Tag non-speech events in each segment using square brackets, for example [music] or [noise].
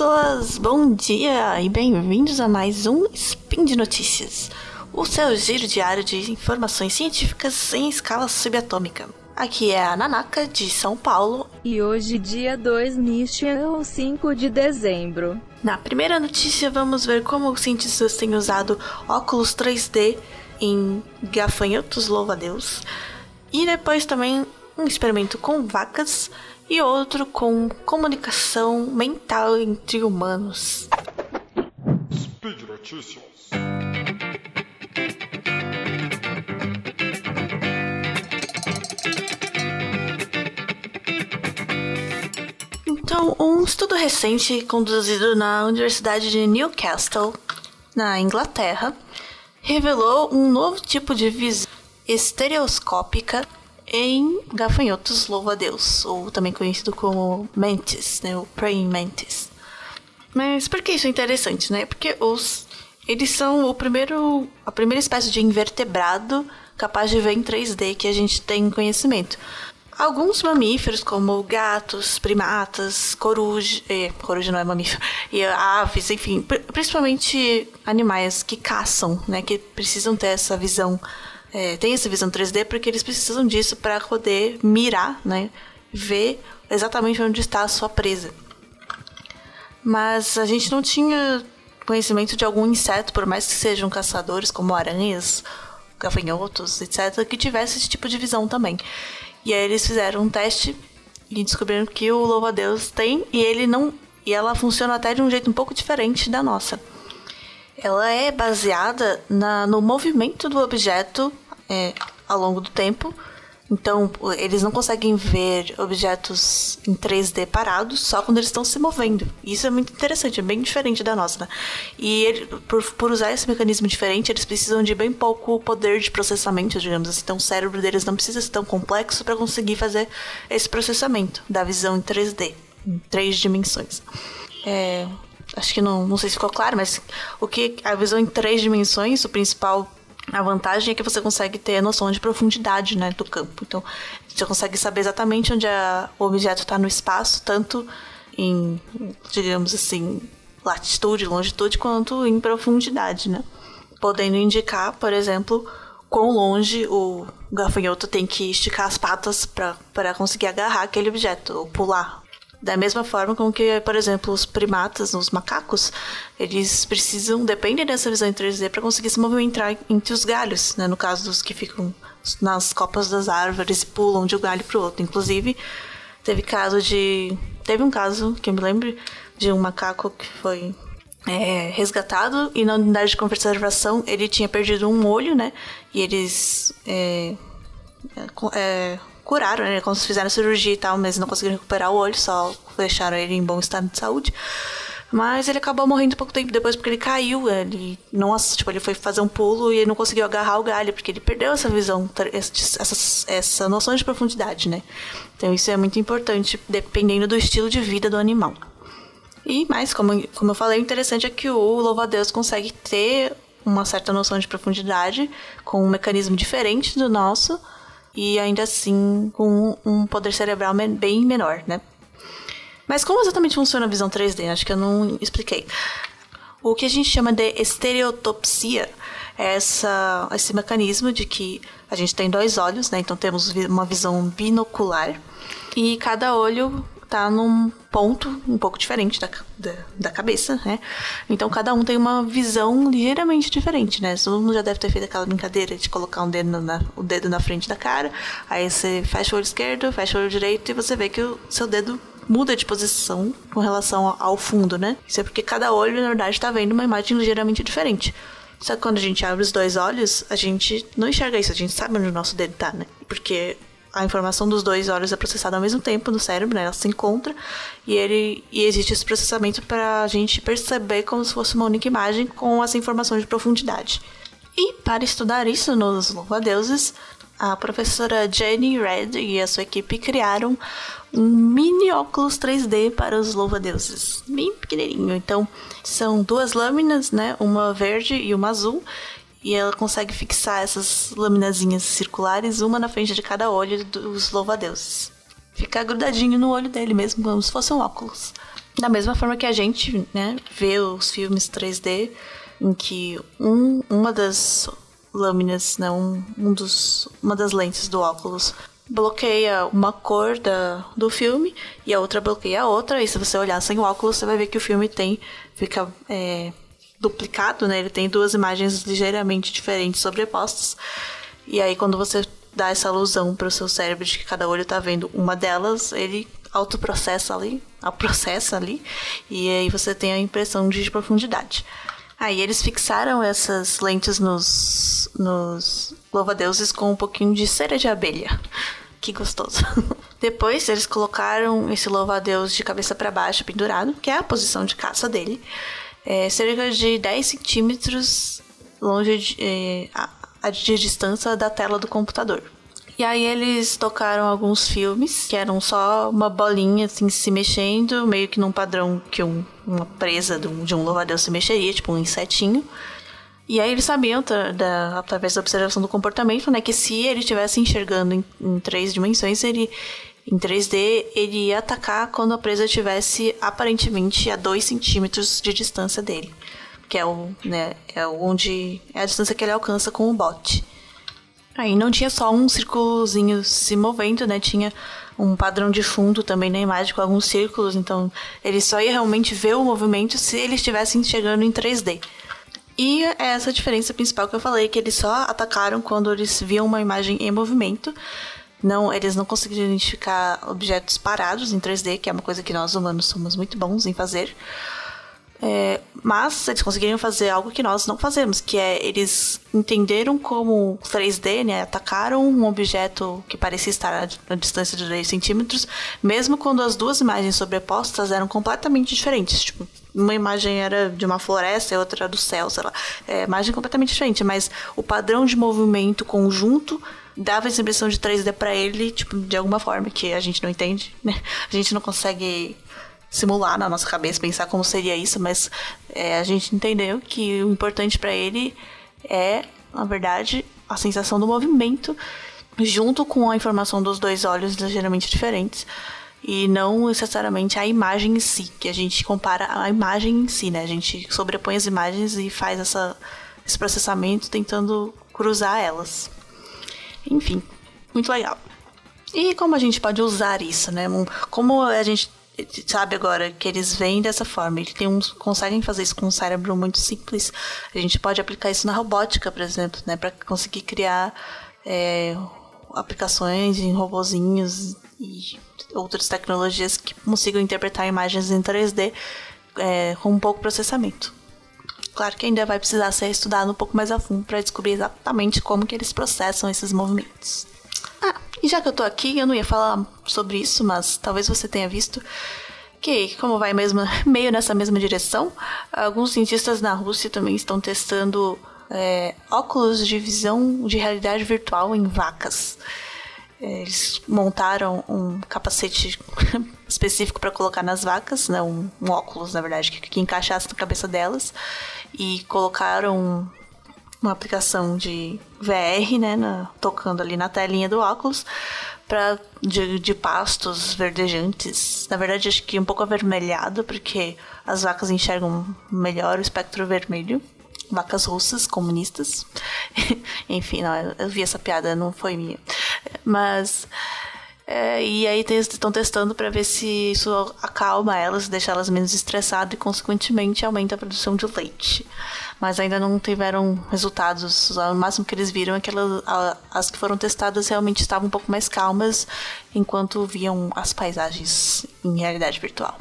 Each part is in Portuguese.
pessoas! Bom dia e bem-vindos a mais um Spin de Notícias, o seu giro diário de informações científicas em escala subatômica. Aqui é a Nanaka, de São Paulo. E hoje, dia 2 Nishan, 5 de dezembro. Na primeira notícia, vamos ver como os cientistas têm usado óculos 3D em gafanhotos, louva a Deus. E depois também um experimento com vacas e outro com comunicação mental entre humanos. Speed Notícias. Então, um estudo recente conduzido na Universidade de Newcastle, na Inglaterra, revelou um novo tipo de visão estereoscópica em gafanhotos louva-a-Deus, ou também conhecido como mantis, né, o praying mantis. Mas por que isso é interessante, né? Porque os eles são o primeiro a primeira espécie de invertebrado capaz de ver em 3D que a gente tem conhecimento. Alguns mamíferos, como gatos, primatas, coruja. Eh, coruja não é mamífero. [laughs] E aves, enfim, principalmente animais que caçam, né? Que precisam ter essa visão é, tem essa visão 3D porque eles precisam disso para poder mirar, né? Ver exatamente onde está a sua presa. Mas a gente não tinha conhecimento de algum inseto, por mais que sejam caçadores, como aranhas, gafanhotos, etc., que tivesse esse tipo de visão também. E aí eles fizeram um teste e descobriram que o louva-a-Deus tem e ele não e ela funciona até de um jeito um pouco diferente da nossa ela é baseada na, no movimento do objeto é, ao longo do tempo. Então, eles não conseguem ver objetos em 3D parados só quando eles estão se movendo. Isso é muito interessante, é bem diferente da nossa. Né? E ele, por, por usar esse mecanismo diferente, eles precisam de bem pouco poder de processamento, digamos assim. Então, o cérebro deles não precisa ser tão complexo para conseguir fazer esse processamento da visão em 3D, em três dimensões. É, acho que não, não sei se ficou claro, mas o que a visão em três dimensões, o principal a vantagem é que você consegue ter a noção de profundidade né, do campo. Então, você consegue saber exatamente onde a, o objeto está no espaço, tanto em, digamos assim, latitude, longitude, quanto em profundidade, né? Podendo indicar, por exemplo, quão longe o gafanhoto tem que esticar as patas para conseguir agarrar aquele objeto, ou pular, da mesma forma com que, por exemplo, os primatas, os macacos, eles precisam, dependem dessa visão em 3D para conseguir se movimentar entre os galhos, né? No caso dos que ficam nas copas das árvores e pulam de um galho para o outro. Inclusive, teve caso de. Teve um caso, que eu me lembro, de um macaco que foi é, resgatado e na unidade de conservação ele tinha perdido um olho, né? E eles. É, é, curaram, né? Quando fizeram cirurgia e tal, mas não conseguiram recuperar o olho, só deixaram ele em bom estado de saúde. Mas ele acabou morrendo pouco tempo depois porque ele caiu. Ele não, tipo, ele foi fazer um pulo e ele não conseguiu agarrar o galho, porque ele perdeu essa visão, essa, essa noção de profundidade, né? Então isso é muito importante, dependendo do estilo de vida do animal. E mais, como, como eu falei, o interessante é que o louva-a-Deus consegue ter uma certa noção de profundidade com um mecanismo diferente do nosso, e ainda assim com um poder cerebral bem menor, né? Mas como exatamente funciona a visão 3D? Acho que eu não expliquei. O que a gente chama de estereotopsia é essa, esse mecanismo de que a gente tem dois olhos, né? Então temos uma visão binocular e cada olho tá num ponto um pouco diferente da, da, da, cabeça, né? Então cada um tem uma visão ligeiramente diferente, né? Todo mundo já deve ter feito aquela brincadeira de colocar um dedo na, o dedo na frente da cara, aí você fecha o olho esquerdo, fecha o olho direito e você vê que o seu dedo muda de posição com relação ao fundo, né? Isso é porque cada olho, na verdade, está vendo uma imagem ligeiramente diferente. Só que quando a gente abre os dois olhos, a gente não enxerga isso, a gente sabe onde o nosso dedo tá, né? Porque a informação dos dois olhos é processada ao mesmo tempo no cérebro, né? Ela se encontra e ele e existe esse processamento para a gente perceber como se fosse uma única imagem com as informações de profundidade. E para estudar isso nos louva-deuses, a professora Jenny Red e a sua equipe criaram um mini óculos 3D para os louva-deuses, bem pequenininho. Então, são duas lâminas, né? Uma verde e uma azul, e ela consegue fixar essas laminazinhas circulares, uma na frente de cada olho dos louva-deuses. Fica grudadinho no olho dele mesmo, como se fosse um óculos. Da mesma forma que a gente, né, vê os filmes 3D, em que um, uma das lâminas, né, um, um dos, uma das lentes do óculos bloqueia uma cor da, do filme e a outra bloqueia a outra. E se você olhar sem o óculos, você vai ver que o filme tem fica é, duplicado, né? Ele tem duas imagens ligeiramente diferentes sobrepostas. E aí quando você dá essa alusão para o seu cérebro de que cada olho está vendo uma delas, ele autoprocessa ali, processa ali, e aí você tem a impressão de profundidade. Aí eles fixaram essas lentes nos, nos louva-deuses com um pouquinho de cera de abelha. Que gostoso. [laughs] Depois eles colocaram esse louva-a-Deus de cabeça para baixo pendurado, que é a posição de caça dele, é, cerca de 10 centímetros longe de, é, a, de distância da tela do computador. E aí eles tocaram alguns filmes que eram só uma bolinha assim se mexendo, meio que num padrão que um, uma presa de um, de um se mexeria, tipo um insetinho. E aí eles sabiam, da, através da observação do comportamento, né, que se ele estivesse enxergando em, em, três dimensões, ele em 3D, ele ia atacar quando a presa estivesse aparentemente a 2 centímetros de distância dele. Que é o, né, é onde é a distância que ele alcança com o bot. Aí não tinha só um círculozinho se movendo, né? Tinha um padrão de fundo também na imagem com alguns círculos, então ele só ia realmente ver o movimento se ele estivesse enxergando em 3D. E é essa diferença principal que eu falei, que eles só atacaram quando eles viam uma imagem em movimento. Não, eles não conseguiram identificar objetos parados em 3D, que é uma coisa que nós humanos somos muito bons em fazer. É, mas eles conseguiram fazer algo que nós não fazemos, que é eles entenderam como 3D, né, atacaram um objeto que parecia estar a distância de 2 centímetros, mesmo quando as duas imagens sobrepostas eram completamente diferentes. Tipo, uma imagem era de uma floresta e outra do céu, sei lá. É, imagem completamente diferente, mas o padrão de movimento conjunto dava essa impressão de 3D para ele, tipo, de alguma forma que a gente não entende, né? A gente não consegue simular na nossa cabeça, pensar como seria isso, mas é, a gente entendeu que o importante para ele é, na verdade, a sensação do movimento junto com a informação dos dois olhos ligeiramente diferentes e não necessariamente a imagem em si, que a gente compara a imagem em si, né? A gente sobrepõe as imagens e faz essa, esse processamento tentando cruzar elas. Enfim, muito legal. E como a gente pode usar isso, né? Como a gente sabe agora que eles vêm dessa forma, eles conseguem fazer isso com um cérebro muito simples. A gente pode aplicar isso na robótica, por exemplo, né, para conseguir criar é, aplicações em robozinhos e outras tecnologias que consigam interpretar imagens em 3D é, com pouco processamento. Claro que ainda vai precisar ser estudado um pouco mais a fundo para descobrir exatamente como que eles processam esses movimentos. Ah, e já que eu tô aqui, eu não ia falar sobre isso, mas talvez você tenha visto que, como vai mesmo, [laughs] meio nessa mesma direção, alguns cientistas na Rússia também estão testando é, óculos de visão de realidade virtual em vacas. Eles montaram um capacete [laughs] específico para colocar nas vacas, né, um, um óculos, na verdade, que, que encaixasse na cabeça delas, e colocaram uma aplicação de VR, né, na, tocando ali na telinha do óculos, pra, de, de pastos verdejantes. Na verdade, acho que um pouco avermelhado, porque as vacas enxergam melhor o espectro vermelho. Vacas russas, comunistas. [laughs] Enfim, não, eu vi essa piada, não foi minha. Mas. É, e aí estão testando para ver se isso acalma elas, deixa elas menos estressadas e, consequentemente, aumenta a produção de leite mas ainda não tiveram resultados. O máximo que eles viram é que elas, as que foram testadas realmente estavam um pouco mais calmas enquanto viam as paisagens em realidade virtual.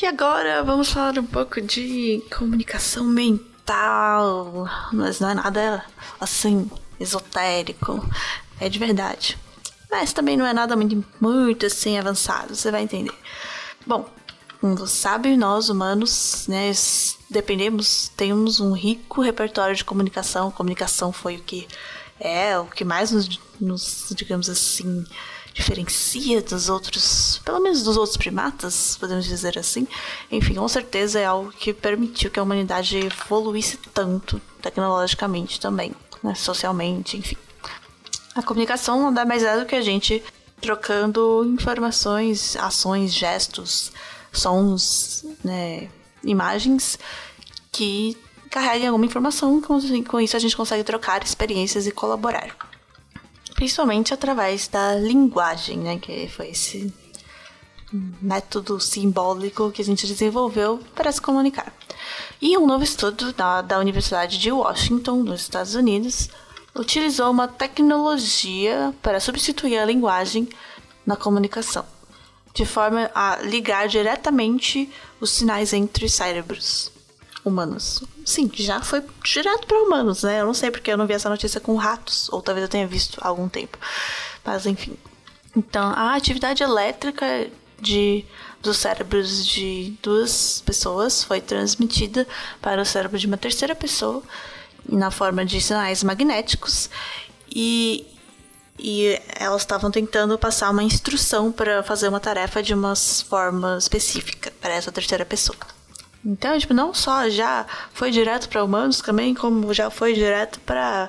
E agora vamos falar um pouco de comunicação mental, mas não é nada assim esotérico, é de verdade. Mas também não é nada muito, muito assim avançado, você vai entender. Bom, como você sabe, nós humanos, né, dependemos, temos um rico repertório de comunicação. Comunicação foi o que é, o que mais nos, nos, digamos assim, diferencia dos outros, pelo menos dos outros primatas, podemos dizer assim. Enfim, com certeza é algo que permitiu que a humanidade evoluísse tanto tecnologicamente também, né, socialmente, enfim. A comunicação nada mais é do que a gente trocando informações, ações, gestos, sons, né, imagens que carreguem alguma informação. Com, com isso a gente consegue trocar experiências e colaborar. Principalmente através da linguagem, né, que foi esse método simbólico que a gente desenvolveu para se comunicar. E um novo estudo da, da Universidade de Washington, nos Estados Unidos, utilizou uma tecnologia para substituir a linguagem na comunicação, de forma a ligar diretamente os sinais entre cérebros humanos. Sim, já foi direto para humanos, né? Eu não sei porque eu não vi essa notícia com ratos, ou talvez eu tenha visto há algum tempo. Mas enfim. Então, a atividade elétrica de dos cérebros de duas pessoas foi transmitida para o cérebro de uma terceira pessoa na forma de sinais magnéticos e, e elas estavam tentando passar uma instrução para fazer uma tarefa de uma forma específica para essa terceira pessoa. Então, tipo, não só já foi direto para humanos, também como já foi direto para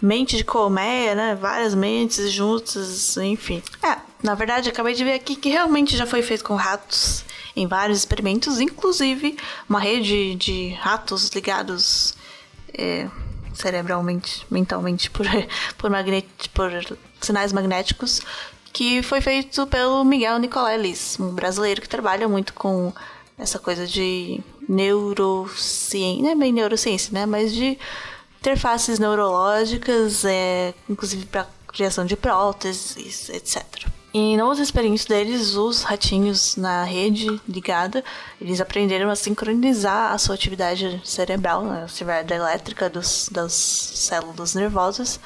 mente de colmeia, né? Várias mentes juntas, enfim. É, na verdade, acabei de ver aqui que realmente já foi feito com ratos em vários experimentos, inclusive uma rede de ratos ligados é, cerebralmente, mentalmente por, [laughs] por, por sinais magnéticos, que foi feito pelo Miguel Nicoleles, um brasileiro que trabalha muito com essa coisa de neurociência, não é bem neurociência, né? Mas de interfaces neurológicas, é, inclusive para criação de próteses, etc. E nos experimentos deles, os ratinhos na rede ligada, eles aprenderam a sincronizar a sua atividade cerebral, né, a atividade elétrica dos, das células nervosas,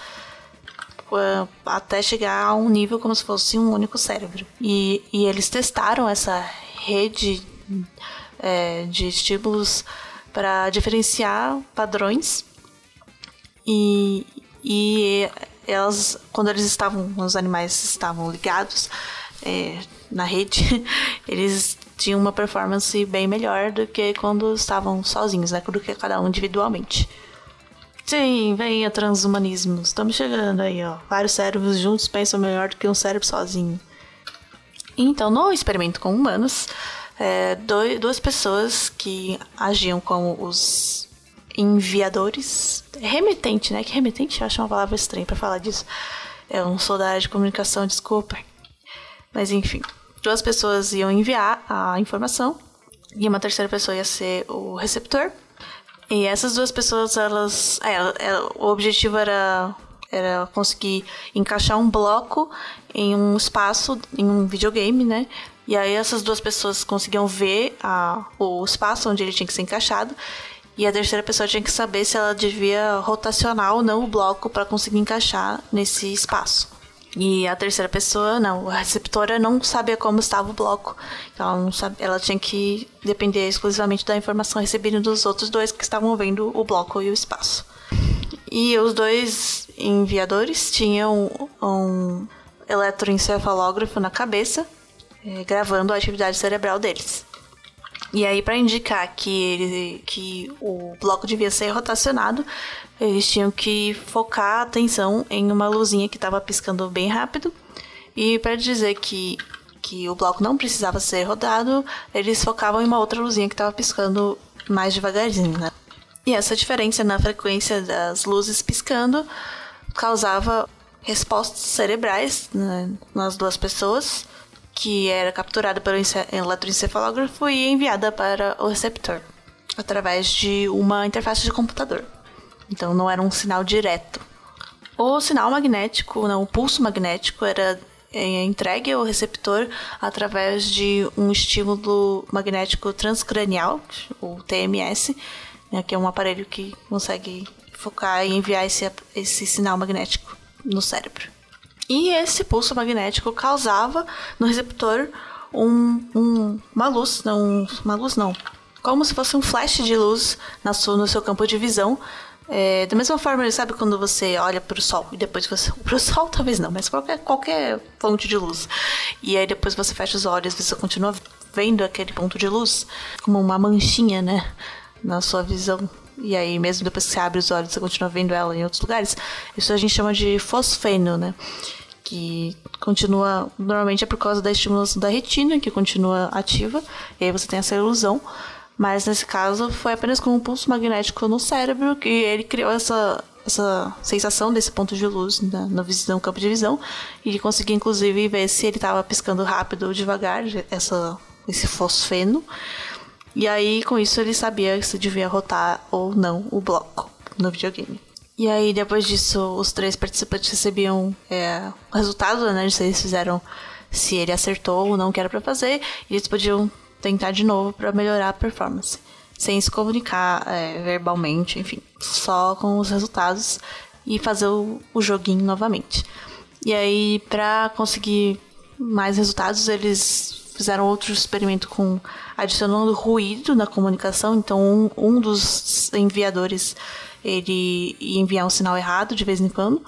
até chegar a um nível como se fosse um único cérebro. E, e eles testaram essa rede é, de estímulos para diferenciar padrões e, e elas, quando eles estavam, os animais estavam ligados é, na rede, [laughs] eles tinham uma performance bem melhor do que quando estavam sozinhos, né? Do que cada um individualmente. Sim, venha transhumanismo. Estamos chegando aí, ó. Vários cérebros juntos pensam melhor do que um cérebro sozinho. Então, no experimento com humanos, é, dois, duas pessoas que agiam como os enviadores. Remetente, né? Que remetente eu acho uma palavra estranha para falar disso. Eu não sou da área de comunicação, desculpa. Mas enfim, duas pessoas iam enviar a informação e uma terceira pessoa ia ser o receptor. E essas duas pessoas, elas. É, é, o objetivo era, era conseguir encaixar um bloco em um espaço, em um videogame, né? E aí essas duas pessoas conseguiam ver a, o espaço onde ele tinha que ser encaixado e a terceira pessoa tinha que saber se ela devia rotacionar ou não o bloco para conseguir encaixar nesse espaço. E a terceira pessoa, não, a receptora não sabia como estava o bloco. Ela, não sabe, ela tinha que depender exclusivamente da informação recebida dos outros dois que estavam vendo o bloco e o espaço. E os dois enviadores tinham um eletroencefalógrafo na cabeça, eh, gravando a atividade cerebral deles. E aí, para indicar que, ele, que o bloco devia ser rotacionado, eles tinham que focar a atenção em uma luzinha que estava piscando bem rápido. E para dizer que, que o bloco não precisava ser rodado, eles focavam em uma outra luzinha que estava piscando mais devagarzinho, né? E essa diferença na frequência das luzes piscando causava respostas cerebrais né, nas duas pessoas que era capturada pelo eletroencefalógrafo e enviada para o receptor através de uma interface de computador. Então não era um sinal direto. O sinal magnético, não, o pulso magnético era é, entregue ao receptor através de um estímulo magnético transcranial, o TMS, né, que é um aparelho que consegue focar e enviar esse, esse sinal magnético no cérebro. E esse pulso magnético causava no receptor um, um, uma luz, não, uma luz não, como se fosse um flash de luz na sua, no seu campo de visão. É, da mesma forma, sabe quando você olha para o sol e depois você. [laughs] Para o sol talvez não, mas qualquer, qualquer fonte de luz. E aí depois você fecha os olhos e você continua vendo aquele ponto de luz como uma manchinha, né? Na sua visão. E aí, mesmo depois que você abre os olhos, você continua vendo ela em outros lugares. Isso a gente chama de fosfeno, né? que continua, normalmente é por causa da estimulação da retina, que continua ativa, e aí você tem essa ilusão. Mas nesse caso foi apenas com um pulso magnético no cérebro que ele criou essa, essa sensação desse ponto de luz na, visão, no campo de visão, e ele conseguia inclusive ver se ele estava piscando rápido ou devagar, essa, esse fosfeno. E aí com isso ele sabia se devia rotar ou não o bloco no videogame. E aí, depois disso, os três participantes recebiam é, o resultado, né? Se eles fizeram, se ele acertou ou não o que era pra fazer. E eles podiam tentar de novo para melhorar a performance. Sem se comunicar é, verbalmente, enfim. Só com os resultados e fazer o, o joguinho novamente. E aí, pra conseguir mais resultados, eles fizeram outro experimento com adicionando ruído na comunicação. Então, um, um dos enviadores ele ia enviar um sinal errado de vez em quando.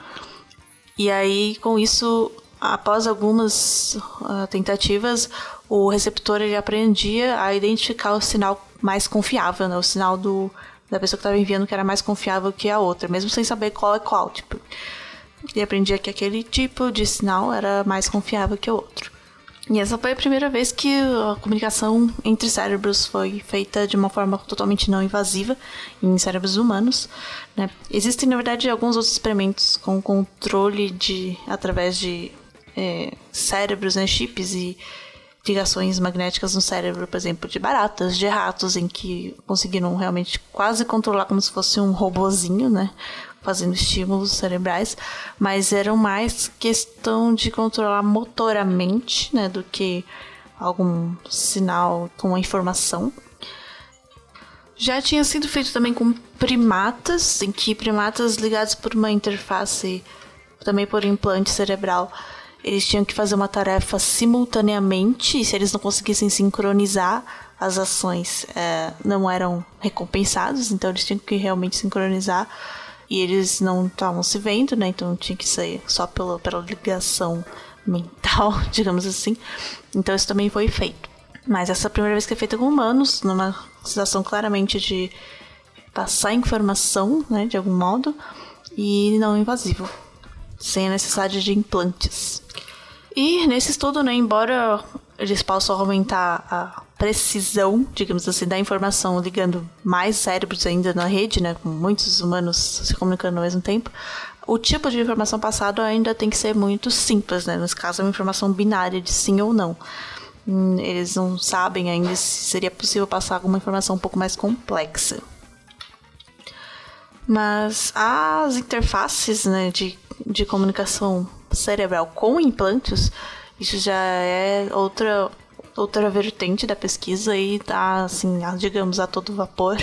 E aí, com isso, após algumas uh, tentativas, o receptor ele aprendia a identificar o sinal mais confiável, né? O sinal do, da pessoa que estava enviando que era mais confiável que a outra, mesmo sem saber qual é qual. Tipo, ele aprendia que aquele tipo de sinal era mais confiável que o outro. E essa foi a primeira vez que a comunicação entre cérebros foi feita de uma forma totalmente não invasiva em cérebros humanos. Né? Existem, na verdade, alguns outros experimentos com controle de através de é, cérebros, né, chips e ligações magnéticas no cérebro, por exemplo, de baratas, de ratos, em que conseguiram realmente quase controlar como se fosse um robozinho, né? Fazendo estímulos cerebrais, mas eram mais questão de controlar motoramente, né, do que algum sinal com uma informação. Já tinha sido feito também com primatas, em que primatas ligados por uma interface, também por implante cerebral, eles tinham que fazer uma tarefa simultaneamente, e se eles não conseguissem sincronizar as ações, é, não eram recompensados, então eles tinham que realmente sincronizar e eles não estavam se vendo, né? Então tinha que ser só pela, pela ligação mental, [laughs] digamos assim. Então isso também foi feito. Mas essa é a primeira vez que é feita com humanos, numa situação claramente de passar informação, né, de algum modo, e não invasivo, sem a necessidade de implantes. E nesse estudo, né, embora eles possam aumentar a precisão, digamos assim, da informação, ligando mais cérebros ainda na rede, né, com muitos humanos se comunicando ao mesmo tempo, o tipo de informação passada ainda tem que ser muito simples, né? Nesse caso, é uma informação binária de sim ou não. Hum, eles não sabem ainda se seria possível passar alguma informação um pouco mais complexa. Mas as interfaces né, de, de comunicação cerebral com implantes, isso já é outra outra vertente da pesquisa e tá, assim, digamos, a todo vapor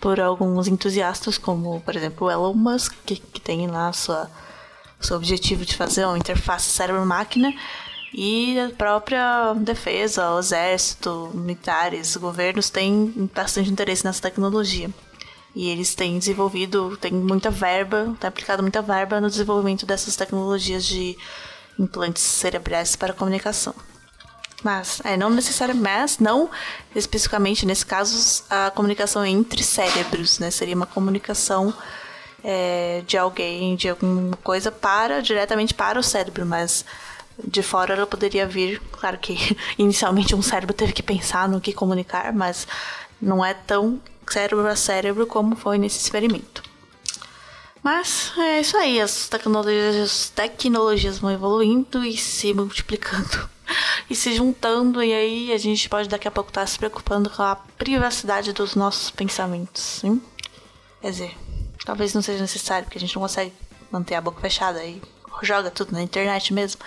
por alguns entusiastas, como, por exemplo, Elon Musk, que, que tem lá sua, seu objetivo de fazer uma interface cérebro-máquina, e a própria defesa, o exército, militares, governos têm bastante interesse nessa tecnologia. E eles têm desenvolvido, têm muita verba, têm aplicado muita verba no desenvolvimento dessas tecnologias de implantes cerebrais para comunicação. Mas, é, não necessariamente, mas não especificamente nesse caso a comunicação entre cérebros, né? Seria uma comunicação é, de alguém, de alguma coisa para, diretamente para o cérebro, mas de fora ela poderia vir, claro que [laughs] inicialmente um cérebro teve que pensar no que comunicar, mas não é tão cérebro a cérebro como foi nesse experimento. Mas é isso aí, as tecnologias, as tecnologias vão evoluindo e se multiplicando [laughs] e se juntando, e aí a gente pode daqui a pouco estar tá se preocupando com a privacidade dos nossos pensamentos, sim? Quer dizer, talvez não seja necessário, porque a gente não consegue manter a boca fechada e joga tudo na internet mesmo.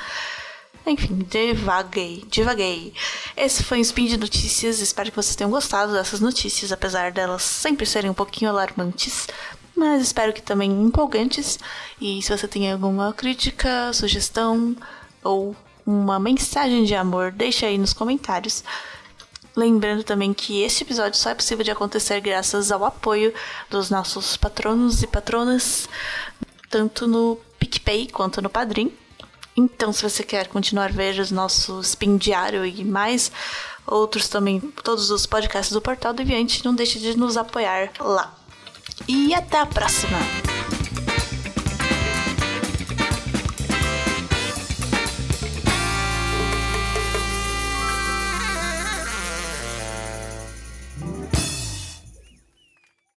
Enfim, devaguei, devaguei. Esse foi o Spin de Notícias. Espero que vocês tenham gostado dessas notícias, apesar delas sempre serem um pouquinho alarmantes. Mas espero que também empolgantes. E se você tem alguma crítica, sugestão ou uma mensagem de amor, deixa aí nos comentários. Lembrando também que este episódio só é possível de acontecer graças ao apoio dos nossos patronos e patronas, tanto no PicPay quanto no Padrim. Então, se você quer continuar a ver os nossos spin diário e mais outros também, todos os podcasts do Portal Deviante, não deixe de nos apoiar lá. E até a próxima!